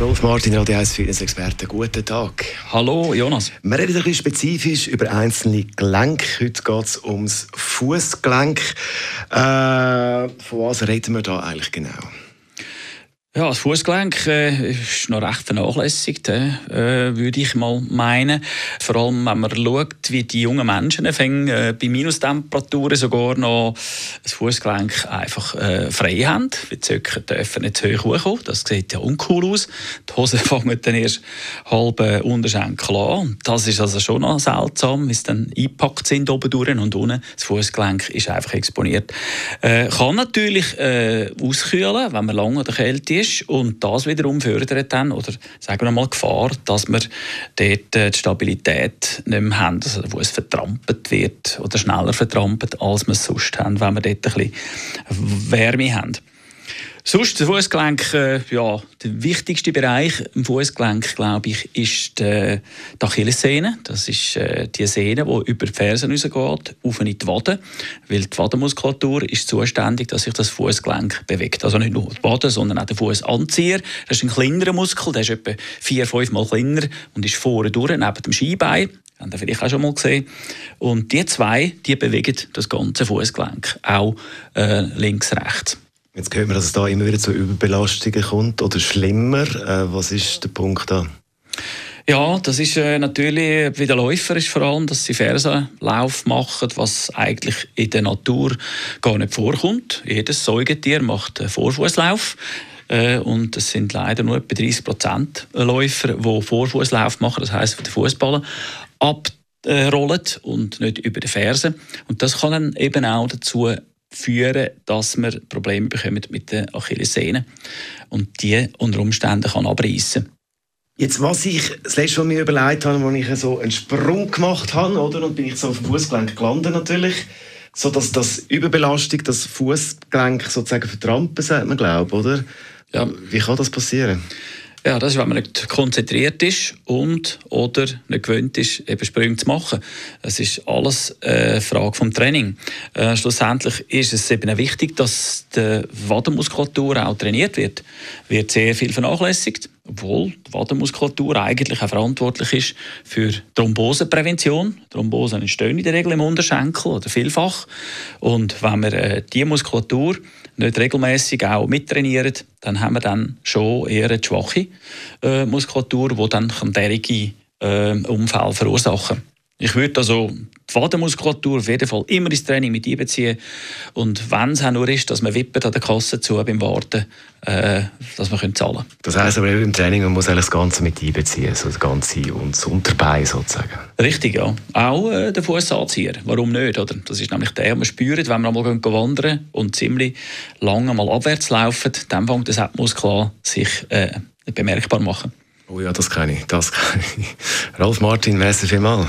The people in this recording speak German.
Rolf Martin, Radio 1 Fitness-Experte. Guten Tag. Hallo, Jonas. Wir reden ein bisschen spezifisch über einzelne Gelenke. Heute geht es ums Fußgelenk. Äh, von was reden wir da eigentlich genau? Ja, das Fußgelenk äh, ist noch recht vernachlässigt, äh, würde ich mal meinen. Vor allem, wenn man schaut, wie die jungen Menschen fängen, äh, bei Minustemperaturen sogar noch das Fußgelenk einfach äh, frei haben. Die Zöcke dürfen nicht zu hoch hochkommen. Das sieht ja uncool aus. Die Hosen fangen dann erst halb äh, Unterschenkel an. Das ist also schon noch seltsam, wie sie dann eingepackt sind oben durch und unten. Das Fußgelenk ist einfach exponiert. Äh, kann natürlich äh, auskühlen, wenn man lange oder kalt ist ist und das wiederum fördert dann, oder sagen wir mal Gefahr, dass wir dort äh, die Stabilität nicht mehr haben, also wo es vertrampelt wird oder schneller vertrampelt, als wir es sonst haben, wenn wir dort ein bisschen Wärme haben. Sonst, das Fußgelenk, äh, ja, der wichtigste Bereich im Fußgelenk, glaube ich, ist die, die Achillessehne. Das ist äh, die Sehne, die über die Fersen rausgeht, auf in die Wade. Weil die Wadenmuskulatur ist zuständig, dass sich das Fußgelenk bewegt. Also nicht nur die Wade, sondern auch der Fußanzieher. Das ist ein kleinerer Muskel, der ist etwa vier, fünf Mal kleiner und ist vorne durch, neben dem Skibein. Haben ihr vielleicht auch schon mal gesehen. Und die zwei, die bewegen das ganze Fußgelenk, auch äh, links, rechts. Jetzt hören wir, dass es da immer wieder zu Überbelastungen kommt oder schlimmer. Äh, was ist der Punkt da? Ja, das ist äh, natürlich bei den Läufern ist vor allem, dass sie Fersenlauf machen, was eigentlich in der Natur gar nicht vorkommt. Jedes Säugetier macht einen Vorfußlauf. Äh, und es sind leider nur etwa 30 Prozent Läufer, die Vorfußlauf machen, das heißt, den Fußballen abrollen und nicht über die Fersen. Und das kann dann eben auch dazu führen, dass wir Probleme bekommen mit der Achillessehne und die unter Umständen kann abreißen. Jetzt, was ich das letzte Mal mir überlegt habe, als ich so einen Sprung gemacht habe, oder, und bin ich so auf dem Fußgelenk gelandet natürlich, so dass das Überbelastung, das Fußgelenk sozusagen vertrampen, sagt man, glaube oder? Ja. Wie kann das passieren? Ja, das ist, wenn man nicht konzentriert ist und oder nicht gewöhnt ist, eben Sprünge zu machen. Es ist alles eine Frage vom Training. Äh, schlussendlich ist es eben wichtig, dass die Wadenmuskulatur auch trainiert wird. Wird sehr viel vernachlässigt, obwohl die Wadenmuskulatur eigentlich auch verantwortlich ist für Thromboseprävention. Thrombosen entstehen in der Regel im Unterschenkel oder vielfach. Und wenn wir äh, diese Muskulatur nicht regelmäßig auch mittrainieren, dann haben wir dann schon eher eine schwache äh, Muskulatur, die dann derige äh, Unfälle verursachen ich würde also die Wadenmuskulatur auf jeden Fall immer ins Training mit einbeziehen. Und wenn es auch nur ist, dass man wippen an der Kasse zu beim Warten, äh, dass man zahlen können. Das heisst aber im Training, man muss das Ganze mit einbeziehen, so das Ganze und das Unterbein sozusagen. Richtig, ja. Auch äh, der Fußanzieher. Warum nicht? Oder? Das ist nämlich der, man spürt, wenn wir einmal wandern und ziemlich lange mal abwärts laufen, dann fängt der Muskel sich äh, bemerkbar machen. Oh ja, das kann ich, das kann ich. Rolf Martin, merci vielmals.